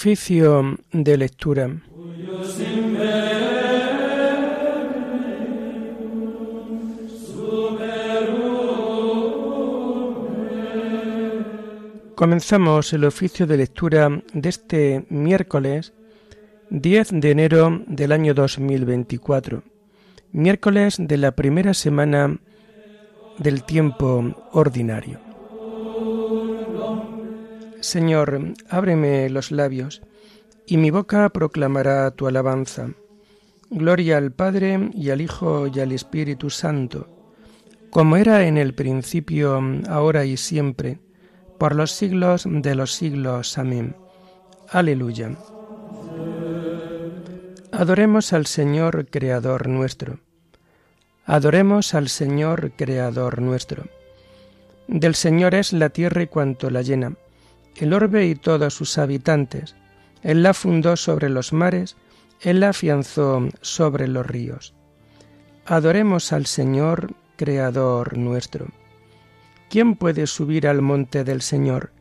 Oficio de lectura. Comenzamos el oficio de lectura de este miércoles 10 de enero del año 2024, miércoles de la primera semana del tiempo ordinario. Señor, ábreme los labios, y mi boca proclamará tu alabanza. Gloria al Padre y al Hijo y al Espíritu Santo, como era en el principio, ahora y siempre, por los siglos de los siglos. Amén. Aleluya. Adoremos al Señor Creador nuestro. Adoremos al Señor Creador nuestro. Del Señor es la tierra y cuanto la llena, el orbe y todos sus habitantes. Él la fundó sobre los mares, Él la afianzó sobre los ríos. Adoremos al Señor Creador nuestro. ¿Quién puede subir al monte del Señor?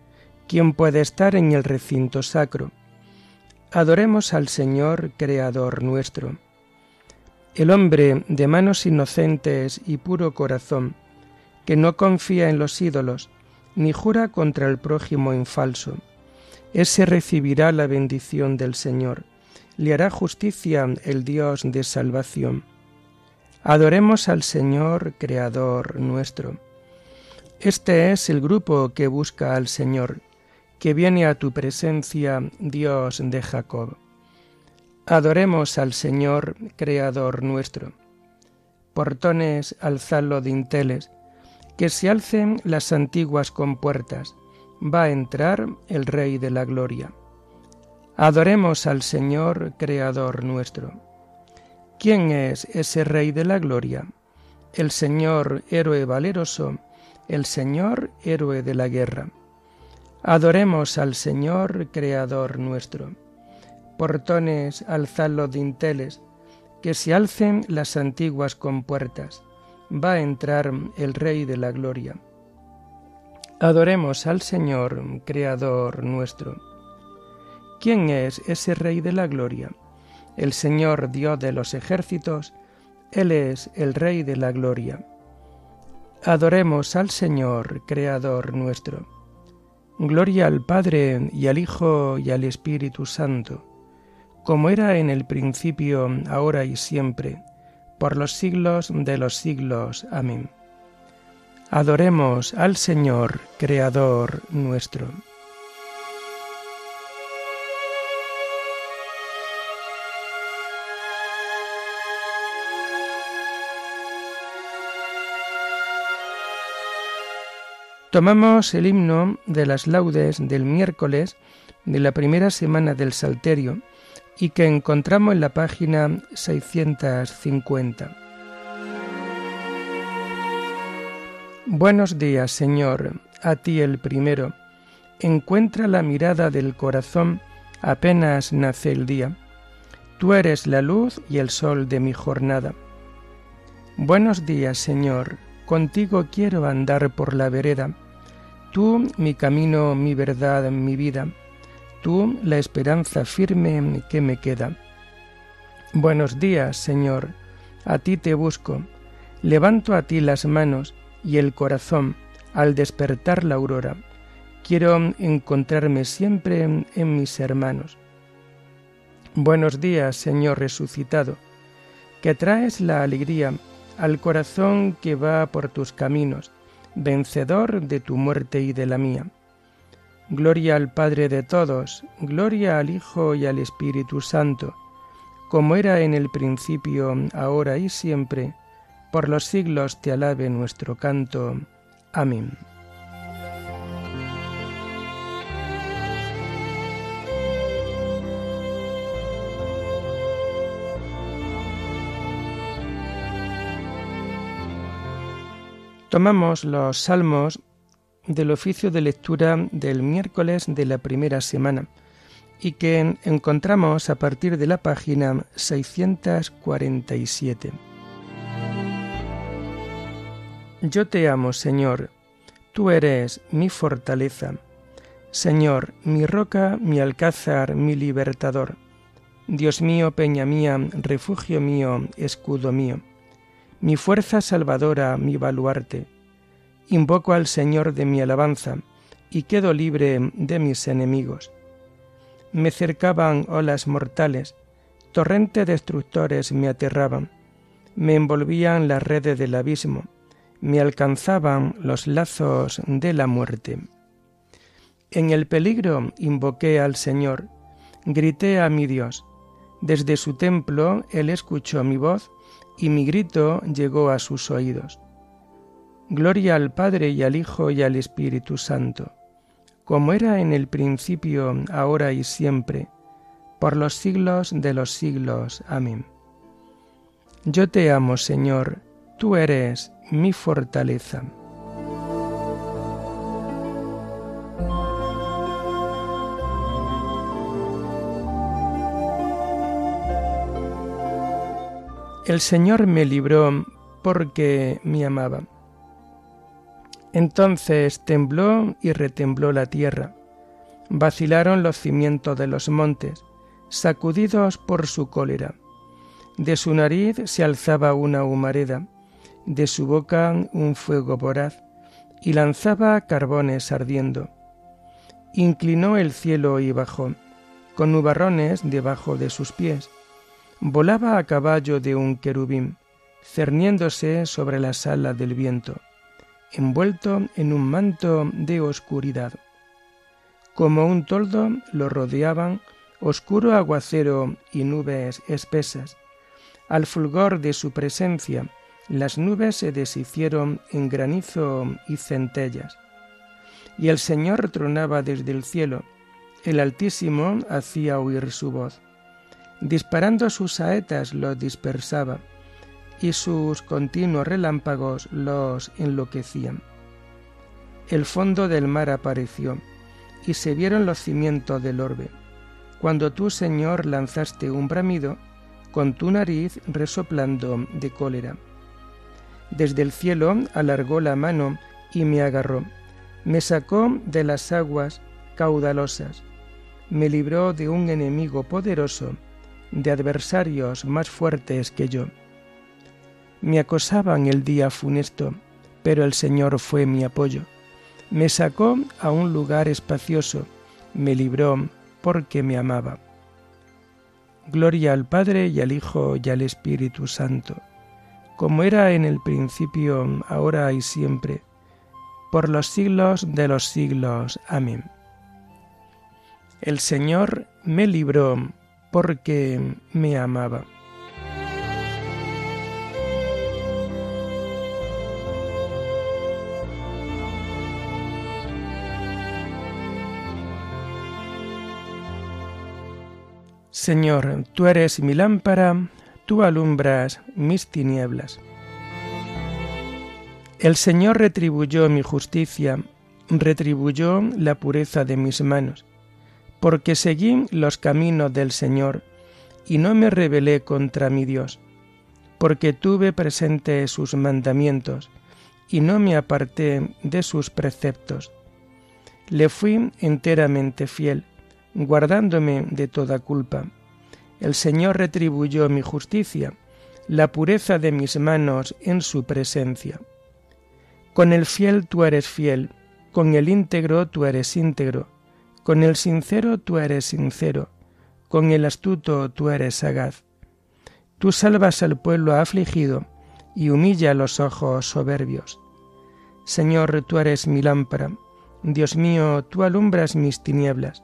¿Quién puede estar en el recinto sacro? Adoremos al Señor, Creador nuestro. El hombre de manos inocentes y puro corazón, que no confía en los ídolos, ni jura contra el prójimo en falso, ese recibirá la bendición del Señor, le hará justicia el Dios de salvación. Adoremos al Señor, Creador nuestro. Este es el grupo que busca al Señor, que viene a tu presencia, Dios de Jacob. Adoremos al Señor, Creador nuestro. Portones, alzadlo dinteles, que se alcen las antiguas compuertas, va a entrar el Rey de la Gloria. Adoremos al Señor, Creador nuestro. ¿Quién es ese Rey de la Gloria? El Señor, héroe valeroso, el Señor héroe de la guerra. Adoremos al Señor Creador nuestro. Portones, alzad los dinteles, que se alcen las antiguas compuertas. Va a entrar el Rey de la Gloria. Adoremos al Señor Creador nuestro. ¿Quién es ese Rey de la Gloria? El Señor Dios de los ejércitos, Él es el Rey de la Gloria. Adoremos al Señor, Creador nuestro. Gloria al Padre y al Hijo y al Espíritu Santo, como era en el principio, ahora y siempre, por los siglos de los siglos. Amén. Adoremos al Señor, Creador nuestro. Tomamos el himno de las laudes del miércoles de la primera semana del Salterio y que encontramos en la página 650. Buenos días, Señor, a ti el primero. Encuentra la mirada del corazón apenas nace el día. Tú eres la luz y el sol de mi jornada. Buenos días, Señor, Contigo quiero andar por la vereda. Tú, mi camino, mi verdad, mi vida. Tú, la esperanza firme que me queda. Buenos días, Señor. A ti te busco. Levanto a ti las manos y el corazón al despertar la aurora. Quiero encontrarme siempre en mis hermanos. Buenos días, Señor resucitado, que traes la alegría al corazón que va por tus caminos, vencedor de tu muerte y de la mía. Gloria al Padre de todos, gloria al Hijo y al Espíritu Santo, como era en el principio, ahora y siempre, por los siglos te alabe nuestro canto. Amén. Tomamos los salmos del oficio de lectura del miércoles de la primera semana y que encontramos a partir de la página 647. Yo te amo, Señor, tú eres mi fortaleza. Señor, mi roca, mi alcázar, mi libertador. Dios mío, peña mía, refugio mío, escudo mío. Mi fuerza salvadora, mi baluarte. Invoco al Señor de mi alabanza, y quedo libre de mis enemigos. Me cercaban olas mortales, torrentes destructores me aterraban, me envolvían las redes del abismo, me alcanzaban los lazos de la muerte. En el peligro invoqué al Señor, grité a mi Dios. Desde su templo Él escuchó mi voz y mi grito llegó a sus oídos. Gloria al Padre y al Hijo y al Espíritu Santo, como era en el principio, ahora y siempre, por los siglos de los siglos. Amén. Yo te amo, Señor, tú eres mi fortaleza. El Señor me libró porque me amaba. Entonces tembló y retembló la tierra. Vacilaron los cimientos de los montes, sacudidos por su cólera. De su nariz se alzaba una humareda, de su boca un fuego voraz, y lanzaba carbones ardiendo. Inclinó el cielo y bajó, con nubarrones debajo de sus pies volaba a caballo de un querubín, cerniéndose sobre la sala del viento, envuelto en un manto de oscuridad. Como un toldo lo rodeaban oscuro aguacero y nubes espesas. Al fulgor de su presencia, las nubes se deshicieron en granizo y centellas. Y el Señor tronaba desde el cielo, el Altísimo hacía oír su voz Disparando sus saetas los dispersaba y sus continuos relámpagos los enloquecían. El fondo del mar apareció y se vieron los cimientos del orbe. Cuando tú, Señor, lanzaste un bramido, con tu nariz resoplando de cólera. Desde el cielo alargó la mano y me agarró, me sacó de las aguas caudalosas, me libró de un enemigo poderoso, de adversarios más fuertes que yo. Me acosaban el día funesto, pero el Señor fue mi apoyo. Me sacó a un lugar espacioso, me libró porque me amaba. Gloria al Padre y al Hijo y al Espíritu Santo, como era en el principio, ahora y siempre, por los siglos de los siglos. Amén. El Señor me libró porque me amaba. Señor, tú eres mi lámpara, tú alumbras mis tinieblas. El Señor retribuyó mi justicia, retribuyó la pureza de mis manos porque seguí los caminos del Señor y no me rebelé contra mi Dios, porque tuve presente sus mandamientos y no me aparté de sus preceptos. Le fui enteramente fiel, guardándome de toda culpa. El Señor retribuyó mi justicia, la pureza de mis manos en su presencia. Con el fiel tú eres fiel, con el íntegro tú eres íntegro, con el sincero tú eres sincero, con el astuto tú eres sagaz. Tú salvas al pueblo afligido y humilla los ojos soberbios. Señor, tú eres mi lámpara. Dios mío, tú alumbras mis tinieblas.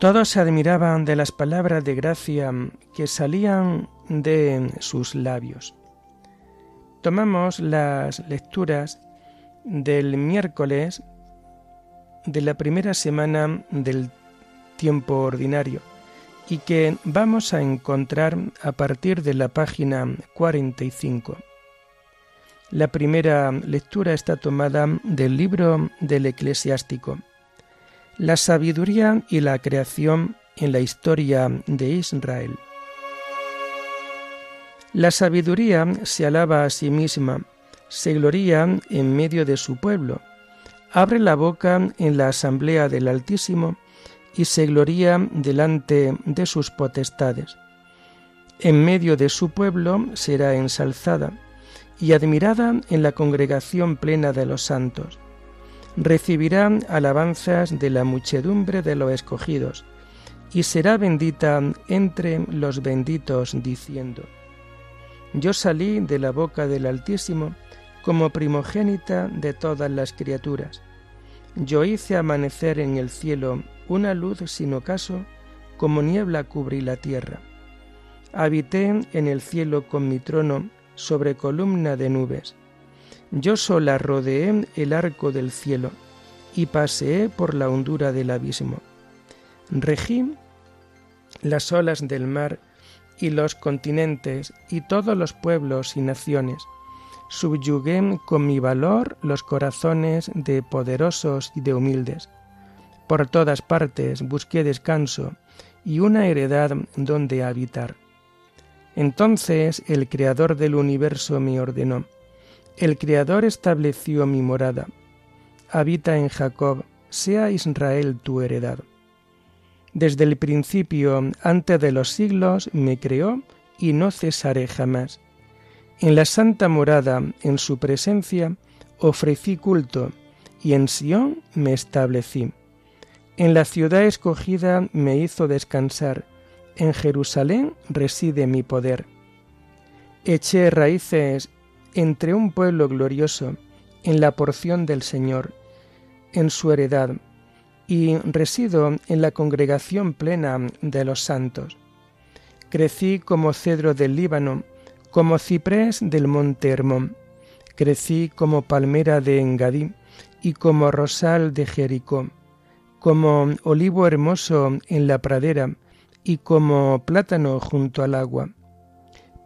Todos se admiraban de las palabras de gracia que salían de sus labios. tomamos las lecturas del miércoles de la primera semana del tiempo ordinario y que vamos a encontrar a partir de la página 45. La primera lectura está tomada del libro del eclesiástico. La sabiduría y la creación en la historia de Israel. La sabiduría se alaba a sí misma, se gloría en medio de su pueblo, abre la boca en la asamblea del Altísimo y se gloría delante de sus potestades. En medio de su pueblo será ensalzada y admirada en la congregación plena de los santos. Recibirá alabanzas de la muchedumbre de los escogidos y será bendita entre los benditos diciendo, yo salí de la boca del Altísimo como primogénita de todas las criaturas. Yo hice amanecer en el cielo una luz sin ocaso, como niebla cubrí la tierra. Habité en el cielo con mi trono sobre columna de nubes. Yo sola rodeé el arco del cielo y paseé por la hondura del abismo. Regí las olas del mar y los continentes y todos los pueblos y naciones. Subyugué con mi valor los corazones de poderosos y de humildes. Por todas partes busqué descanso y una heredad donde habitar. Entonces el Creador del universo me ordenó. El Creador estableció mi morada. Habita en Jacob, sea Israel tu heredad. Desde el principio, antes de los siglos, me creó y no cesaré jamás. En la santa morada, en su presencia, ofrecí culto, y en Sión me establecí. En la ciudad escogida me hizo descansar, en Jerusalén reside mi poder. Eché raíces entre un pueblo glorioso, en la porción del Señor, en su heredad y resido en la congregación plena de los santos. Crecí como cedro del Líbano, como ciprés del monte Hermón. Crecí como palmera de Engadí y como rosal de Jericó, como olivo hermoso en la pradera y como plátano junto al agua.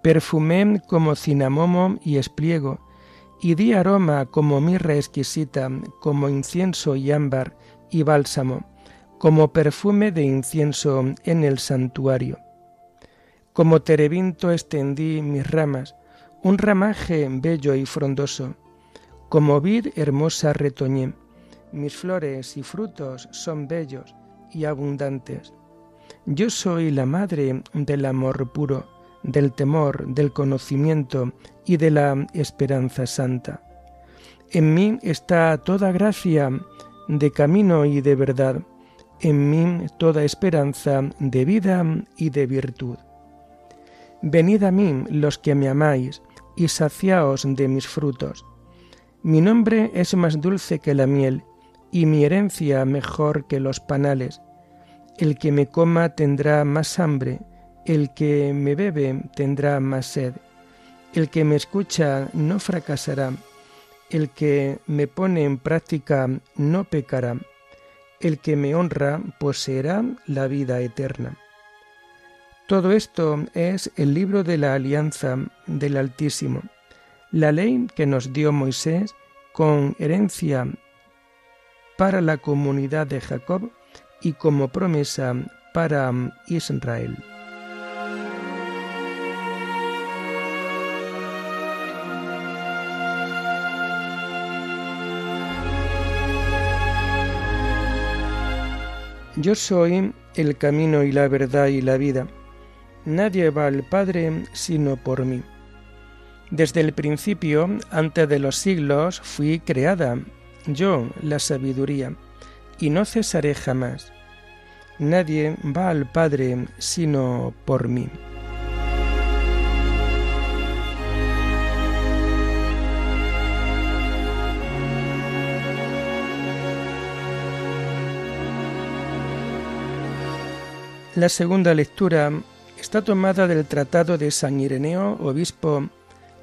Perfumé como cinamomo y espliego, y di aroma como mirra exquisita, como incienso y ámbar, y bálsamo, como perfume de incienso en el santuario. Como terebinto extendí mis ramas, un ramaje bello y frondoso, como vid hermosa retoñé, mis flores y frutos son bellos y abundantes. Yo soy la madre del amor puro, del temor, del conocimiento y de la esperanza santa. En mí está toda gracia de camino y de verdad, en mí toda esperanza de vida y de virtud. Venid a mí los que me amáis, y saciaos de mis frutos. Mi nombre es más dulce que la miel, y mi herencia mejor que los panales. El que me coma tendrá más hambre, el que me bebe tendrá más sed. El que me escucha no fracasará el que me pone en práctica no pecará. El que me honra poseerá la vida eterna. Todo esto es el libro de la alianza del Altísimo, la ley que nos dio Moisés con herencia para la comunidad de Jacob y como promesa para Israel. Yo soy el camino y la verdad y la vida. Nadie va al Padre sino por mí. Desde el principio, antes de los siglos, fui creada, yo, la sabiduría, y no cesaré jamás. Nadie va al Padre sino por mí. La segunda lectura está tomada del Tratado de San Ireneo, obispo,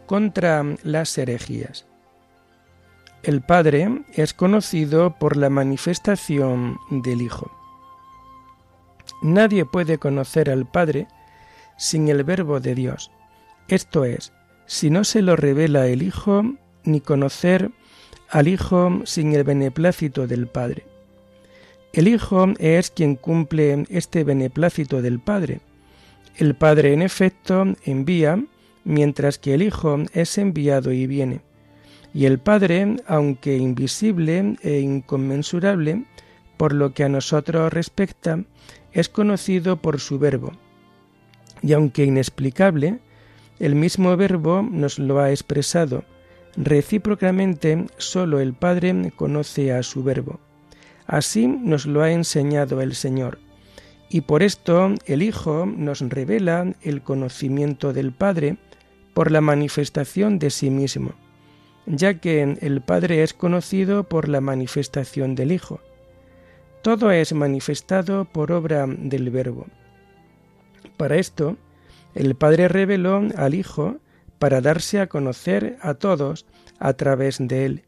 contra las herejías. El Padre es conocido por la manifestación del Hijo. Nadie puede conocer al Padre sin el Verbo de Dios, esto es, si no se lo revela el Hijo, ni conocer al Hijo sin el beneplácito del Padre. El Hijo es quien cumple este beneplácito del Padre. El Padre, en efecto, envía, mientras que el Hijo es enviado y viene. Y el Padre, aunque invisible e inconmensurable, por lo que a nosotros respecta, es conocido por su verbo. Y aunque inexplicable, el mismo verbo nos lo ha expresado. Recíprocamente, sólo el Padre conoce a su verbo. Así nos lo ha enseñado el Señor. Y por esto el Hijo nos revela el conocimiento del Padre por la manifestación de sí mismo ya que el Padre es conocido por la manifestación del Hijo. Todo es manifestado por obra del Verbo. Para esto, el Padre reveló al Hijo para darse a conocer a todos a través de él,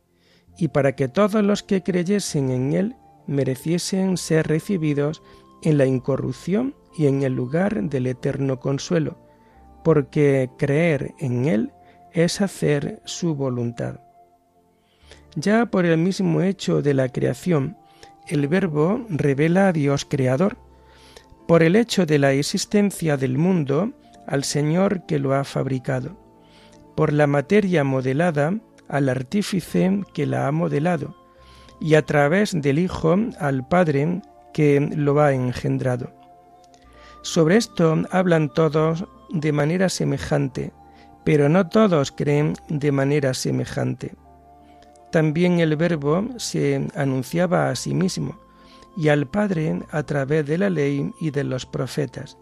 y para que todos los que creyesen en él mereciesen ser recibidos en la incorrupción y en el lugar del eterno consuelo, porque creer en él es hacer su voluntad. Ya por el mismo hecho de la creación, el Verbo revela a Dios Creador. Por el hecho de la existencia del mundo, al Señor que lo ha fabricado. Por la materia modelada, al artífice que la ha modelado. Y a través del Hijo, al Padre que lo ha engendrado. Sobre esto hablan todos de manera semejante, pero no todos creen de manera semejante. También el Verbo se anunciaba a sí mismo y al Padre a través de la ley y de los profetas.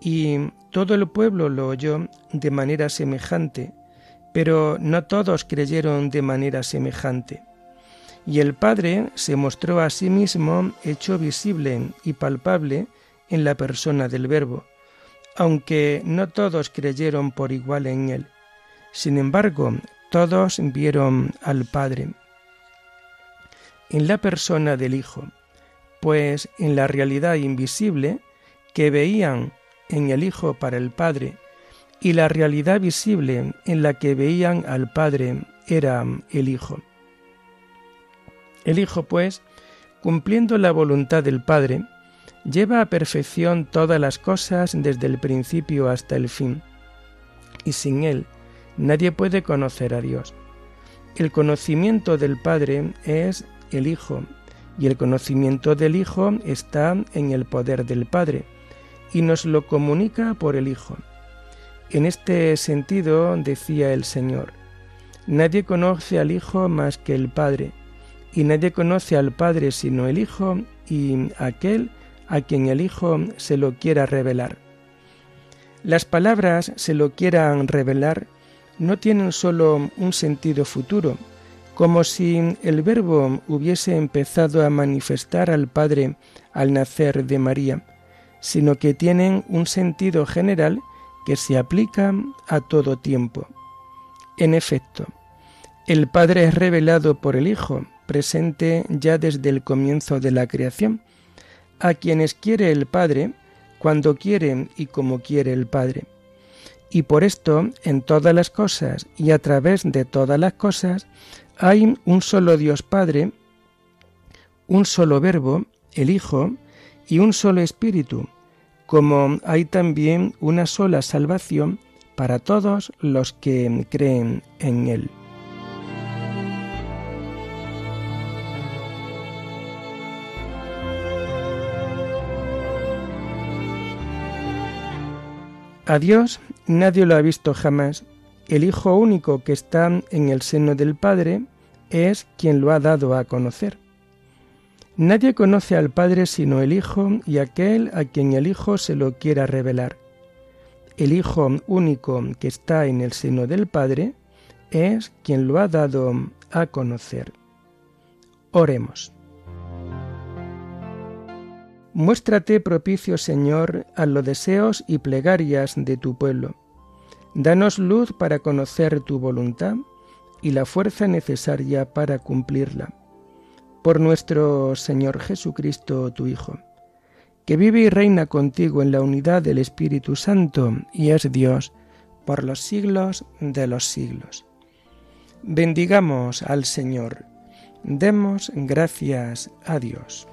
Y todo el pueblo lo oyó de manera semejante, pero no todos creyeron de manera semejante. Y el Padre se mostró a sí mismo hecho visible y palpable en la persona del Verbo, aunque no todos creyeron por igual en él. Sin embargo, todos vieron al Padre en la persona del Hijo, pues en la realidad invisible que veían en el Hijo para el Padre y la realidad visible en la que veían al Padre era el Hijo. El Hijo, pues, cumpliendo la voluntad del Padre, lleva a perfección todas las cosas desde el principio hasta el fin, y sin Él nadie puede conocer a Dios. El conocimiento del Padre es el Hijo, y el conocimiento del Hijo está en el poder del Padre, y nos lo comunica por el Hijo. En este sentido decía el Señor, Nadie conoce al Hijo más que el Padre, y nadie conoce al Padre sino el Hijo y aquel a quien el Hijo se lo quiera revelar. Las palabras se lo quieran revelar no tienen sólo un sentido futuro, como si el Verbo hubiese empezado a manifestar al Padre al nacer de María, sino que tienen un sentido general que se aplica a todo tiempo. En efecto, el Padre es revelado por el Hijo, presente ya desde el comienzo de la creación, a quienes quiere el Padre, cuando quiere y como quiere el Padre. Y por esto, en todas las cosas y a través de todas las cosas, hay un solo Dios Padre, un solo Verbo, el Hijo, y un solo Espíritu, como hay también una sola salvación para todos los que creen en Él. A Dios nadie lo ha visto jamás. El Hijo único que está en el seno del Padre es quien lo ha dado a conocer. Nadie conoce al Padre sino el Hijo y aquel a quien el Hijo se lo quiera revelar. El Hijo único que está en el seno del Padre es quien lo ha dado a conocer. Oremos. Muéstrate propicio, Señor, a los deseos y plegarias de tu pueblo. Danos luz para conocer tu voluntad y la fuerza necesaria para cumplirla. Por nuestro Señor Jesucristo, tu Hijo, que vive y reina contigo en la unidad del Espíritu Santo y es Dios por los siglos de los siglos. Bendigamos al Señor. Demos gracias a Dios.